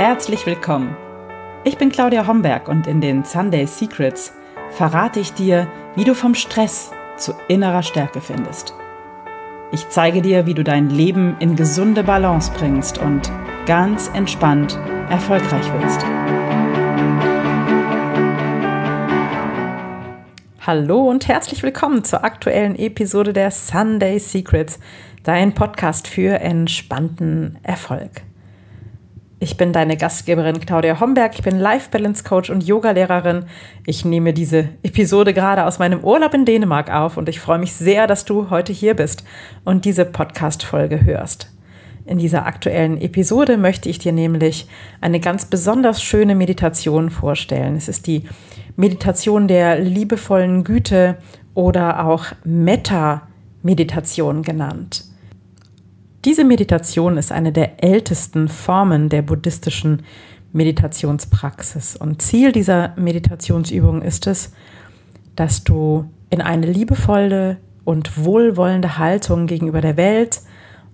herzlich willkommen. Ich bin Claudia Homberg und in den Sunday Secrets verrate ich dir, wie du vom Stress zu innerer Stärke findest. Ich zeige dir, wie du dein Leben in gesunde Balance bringst und ganz entspannt erfolgreich wirst. Hallo und herzlich willkommen zur aktuellen Episode der Sunday Secrets, dein Podcast für entspannten Erfolg. Ich bin deine Gastgeberin Claudia Homberg. Ich bin Life Balance Coach und Yogalehrerin. Ich nehme diese Episode gerade aus meinem Urlaub in Dänemark auf und ich freue mich sehr, dass du heute hier bist und diese Podcast-Folge hörst. In dieser aktuellen Episode möchte ich dir nämlich eine ganz besonders schöne Meditation vorstellen. Es ist die Meditation der liebevollen Güte oder auch Metta-Meditation genannt. Diese Meditation ist eine der ältesten Formen der buddhistischen Meditationspraxis. Und Ziel dieser Meditationsübung ist es, dass du in eine liebevolle und wohlwollende Haltung gegenüber der Welt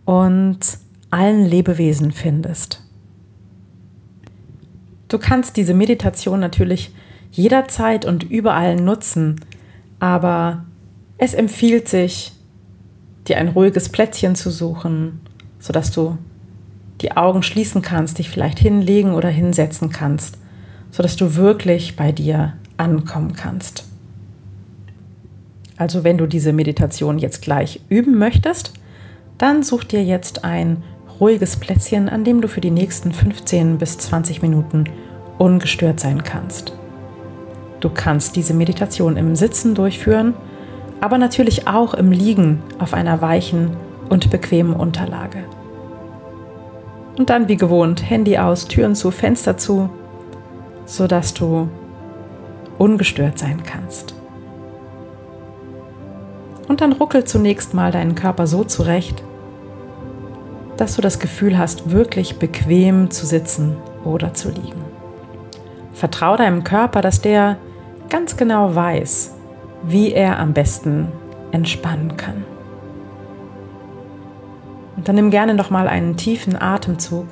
und allen Lebewesen findest. Du kannst diese Meditation natürlich jederzeit und überall nutzen, aber es empfiehlt sich, dir ein ruhiges Plätzchen zu suchen, sodass du die Augen schließen kannst, dich vielleicht hinlegen oder hinsetzen kannst, sodass du wirklich bei dir ankommen kannst. Also wenn du diese Meditation jetzt gleich üben möchtest, dann such dir jetzt ein ruhiges Plätzchen, an dem du für die nächsten 15 bis 20 Minuten ungestört sein kannst. Du kannst diese Meditation im Sitzen durchführen aber natürlich auch im Liegen auf einer weichen und bequemen Unterlage. Und dann wie gewohnt Handy aus, Türen zu, Fenster zu, sodass du ungestört sein kannst. Und dann ruckel zunächst mal deinen Körper so zurecht, dass du das Gefühl hast, wirklich bequem zu sitzen oder zu liegen. Vertrau deinem Körper, dass der ganz genau weiß, wie er am besten entspannen kann. Und dann nimm gerne noch mal einen tiefen Atemzug.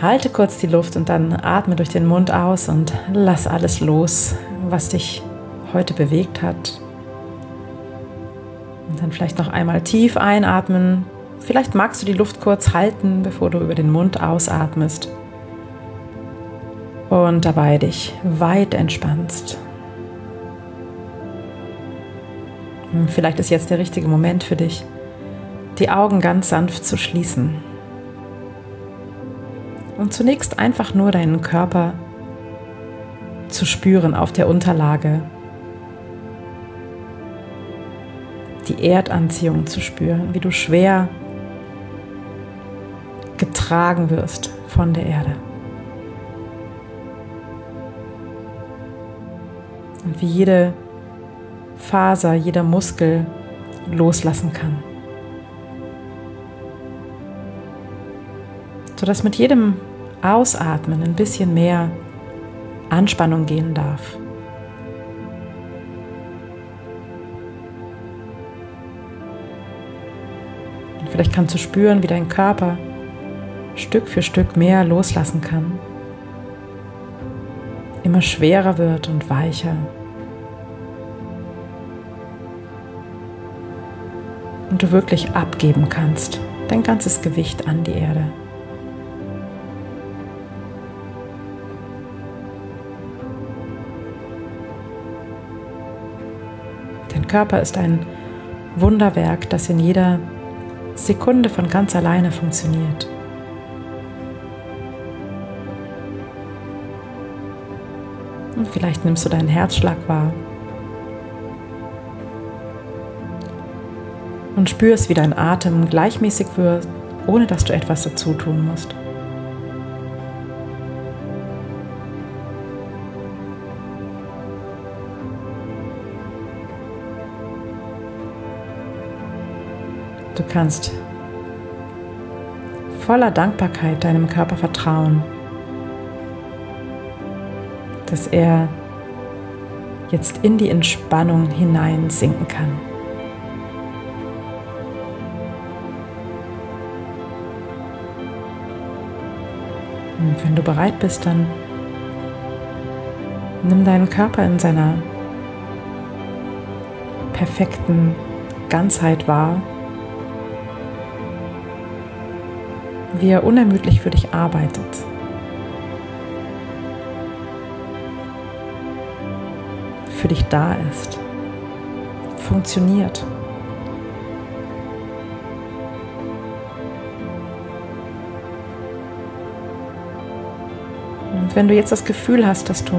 Halte kurz die Luft und dann atme durch den Mund aus und lass alles los, was dich heute bewegt hat. Und dann vielleicht noch einmal tief einatmen. Vielleicht magst du die Luft kurz halten, bevor du über den Mund ausatmest. Und dabei dich weit entspannst. Hm, vielleicht ist jetzt der richtige Moment für dich, die Augen ganz sanft zu schließen. Und zunächst einfach nur deinen Körper zu spüren auf der Unterlage. Die Erdanziehung zu spüren, wie du schwer getragen wirst von der Erde. Und wie jede Faser, jeder Muskel loslassen kann. Sodass mit jedem Ausatmen ein bisschen mehr Anspannung gehen darf. Und vielleicht kannst du spüren, wie dein Körper Stück für Stück mehr loslassen kann, immer schwerer wird und weicher. und du wirklich abgeben kannst, dein ganzes Gewicht an die Erde. Körper ist ein Wunderwerk, das in jeder Sekunde von ganz alleine funktioniert. Und vielleicht nimmst du deinen Herzschlag wahr. und spürst, wie dein Atem gleichmäßig wird, ohne dass du etwas dazu tun musst. Du kannst voller Dankbarkeit deinem Körper vertrauen, dass er jetzt in die Entspannung hinein sinken kann. Und wenn du bereit bist, dann nimm deinen Körper in seiner perfekten Ganzheit wahr, wie er unermüdlich für dich arbeitet. Für dich da ist, funktioniert. Und wenn du jetzt das Gefühl hast, dass du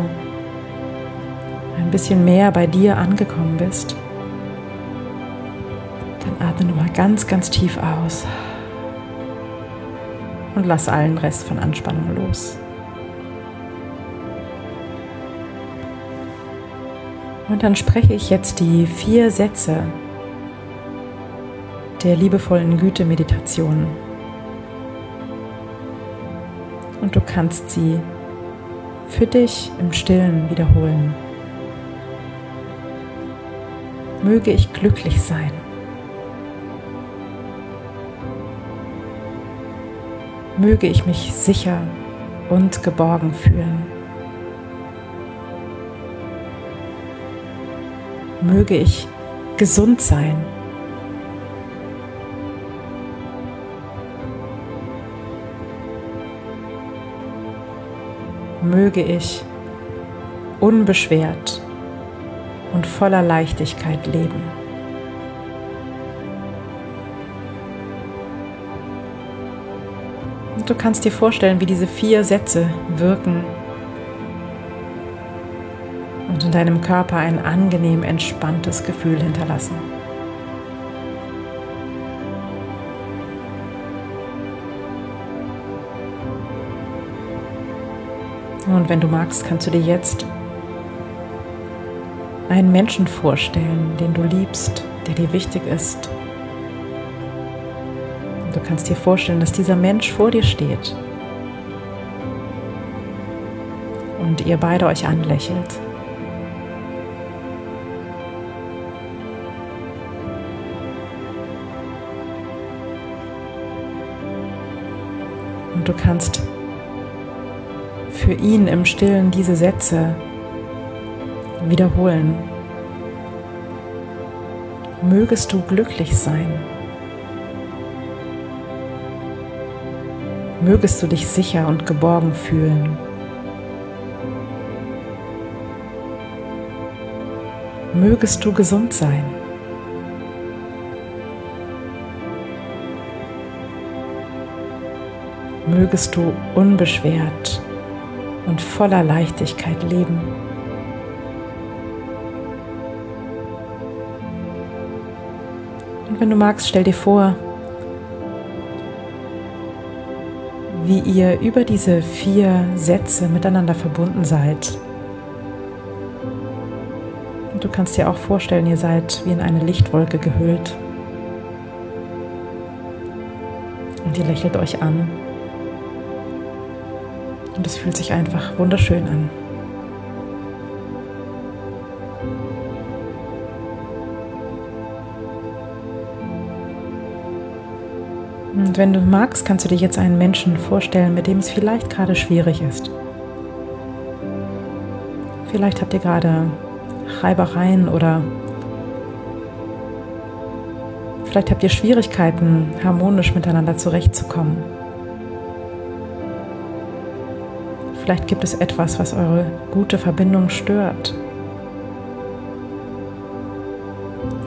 ein bisschen mehr bei dir angekommen bist, dann atme nochmal ganz, ganz tief aus und lass allen Rest von Anspannung los. Und dann spreche ich jetzt die vier Sätze der liebevollen Güte-Meditation. Und du kannst sie für dich im Stillen wiederholen. Möge ich glücklich sein. Möge ich mich sicher und geborgen fühlen. Möge ich gesund sein. möge ich unbeschwert und voller Leichtigkeit leben. Du kannst dir vorstellen, wie diese vier Sätze wirken und in deinem Körper ein angenehm entspanntes Gefühl hinterlassen. Und wenn du magst, kannst du dir jetzt einen Menschen vorstellen, den du liebst, der dir wichtig ist. Du kannst dir vorstellen, dass dieser Mensch vor dir steht und ihr beide euch anlächelt. Und du kannst für ihn im stillen diese Sätze wiederholen. Mögest du glücklich sein. Mögest du dich sicher und geborgen fühlen. Mögest du gesund sein. Mögest du unbeschwert und voller Leichtigkeit leben. Und wenn du magst, stell dir vor, wie ihr über diese vier Sätze miteinander verbunden seid. Und du kannst dir auch vorstellen, ihr seid wie in eine Lichtwolke gehüllt. Und ihr lächelt euch an. Und es fühlt sich einfach wunderschön an. Wenn du magst, kannst du dir jetzt einen Menschen vorstellen, mit dem es vielleicht gerade schwierig ist. Vielleicht habt ihr gerade Reibereien oder vielleicht habt ihr Schwierigkeiten, harmonisch miteinander zurechtzukommen. Vielleicht gibt es etwas, was eure gute Verbindung stört.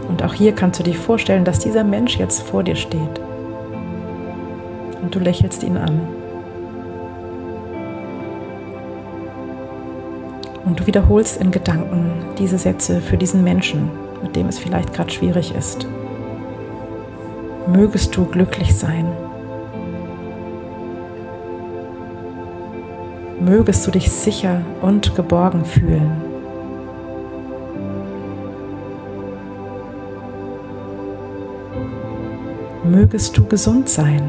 Und auch hier kannst du dir vorstellen, dass dieser Mensch jetzt vor dir steht. Und du lächelst ihn an. Und du wiederholst in Gedanken diese Sätze für diesen Menschen, mit dem es vielleicht gerade schwierig ist. Mögest du glücklich sein. mögest du dich sicher und geborgen fühlen. Mögest du gesund sein.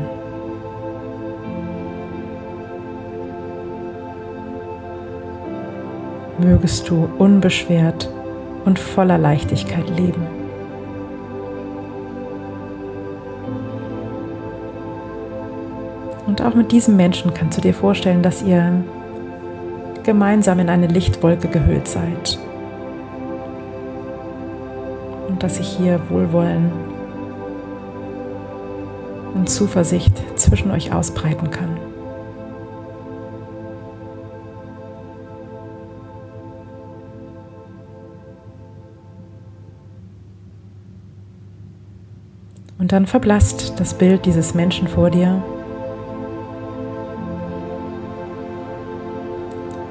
Mögest du unbeschwert und voller Leichtigkeit leben. Und auch mit diesem Menschen kannst du dir vorstellen, dass ihr gemeinsam in eine Lichtwolke gehüllt seid. Und dass sich hier Wohlwollen und Zuversicht zwischen euch ausbreiten kann. Und dann verblasst das Bild dieses Menschen vor dir.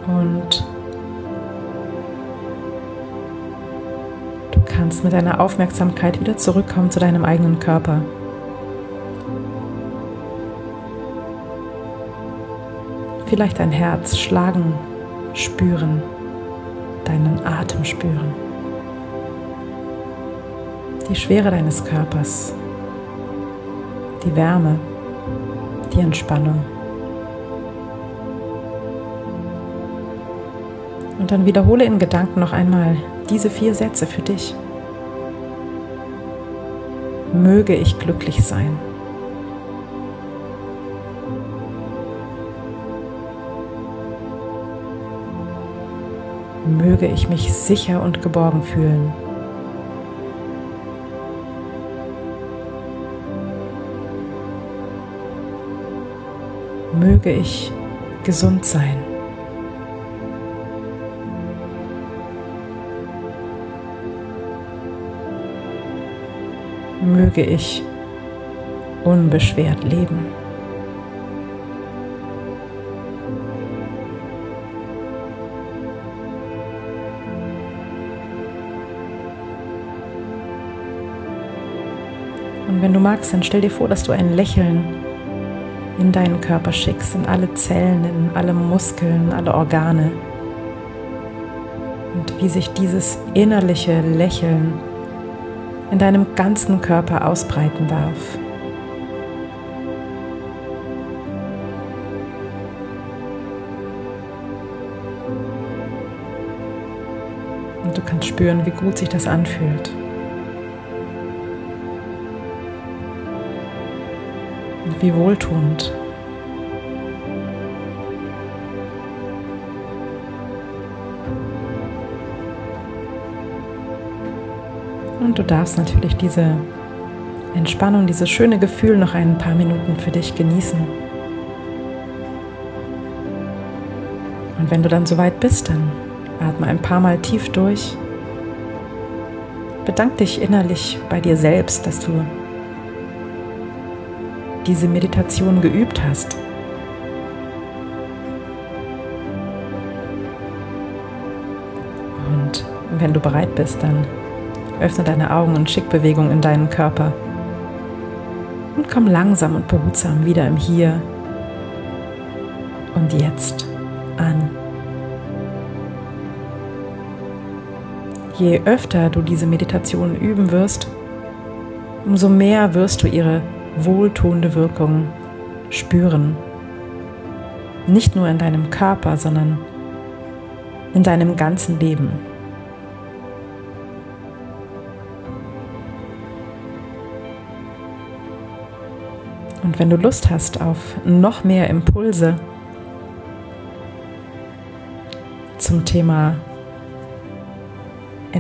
Und du kannst mit deiner Aufmerksamkeit wieder zurückkommen zu deinem eigenen Körper. Vielleicht dein Herz schlagen, spüren, deinen Atem spüren, die Schwere deines Körpers die Wärme, die Entspannung. Und dann wiederhole in Gedanken noch einmal diese vier Sätze für dich. Möge ich glücklich sein. Möge ich mich sicher und geborgen fühlen. Möge ich gesund sein. Möge ich unbeschwert leben. Und wenn du magst, dann stell dir vor, dass du ein Lächeln in deinen Körper schickst, in alle Zellen, in alle Muskeln, alle Organe. Und wie sich dieses innerliche Lächeln in deinem ganzen Körper ausbreiten darf. Und du kannst spüren, wie gut sich das anfühlt. Wie wohltuend. Und du darfst natürlich diese Entspannung, dieses schöne Gefühl noch ein paar Minuten für dich genießen. Und wenn du dann soweit bist, dann atme ein paar Mal tief durch. Bedank dich innerlich bei dir selbst, dass du diese Meditation geübt hast. Und wenn du bereit bist, dann öffne deine Augen und schick Bewegung in deinen Körper. Und komm langsam und behutsam wieder im Hier und Jetzt an. Je öfter du diese Meditation üben wirst, umso mehr wirst du ihre wohltuende Wirkung spüren. Nicht nur in deinem Körper, sondern in deinem ganzen Leben. Und wenn du Lust hast auf noch mehr Impulse zum Thema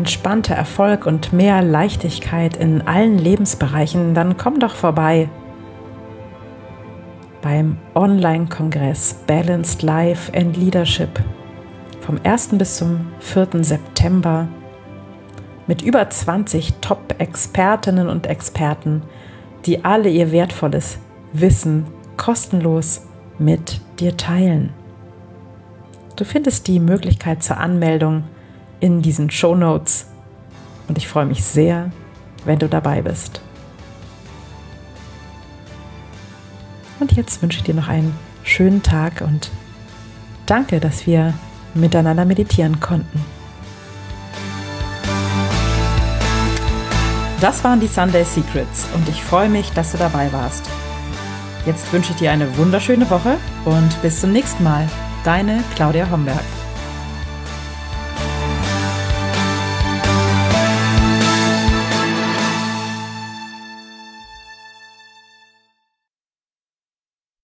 entspannter Erfolg und mehr Leichtigkeit in allen Lebensbereichen, dann komm doch vorbei beim Online-Kongress Balanced Life and Leadership vom 1. bis zum 4. September mit über 20 Top-Expertinnen und Experten, die alle ihr wertvolles Wissen kostenlos mit dir teilen. Du findest die Möglichkeit zur Anmeldung in diesen Show Notes und ich freue mich sehr, wenn du dabei bist. Und jetzt wünsche ich dir noch einen schönen Tag und danke, dass wir miteinander meditieren konnten. Das waren die Sunday Secrets und ich freue mich, dass du dabei warst. Jetzt wünsche ich dir eine wunderschöne Woche und bis zum nächsten Mal. Deine Claudia Homberg.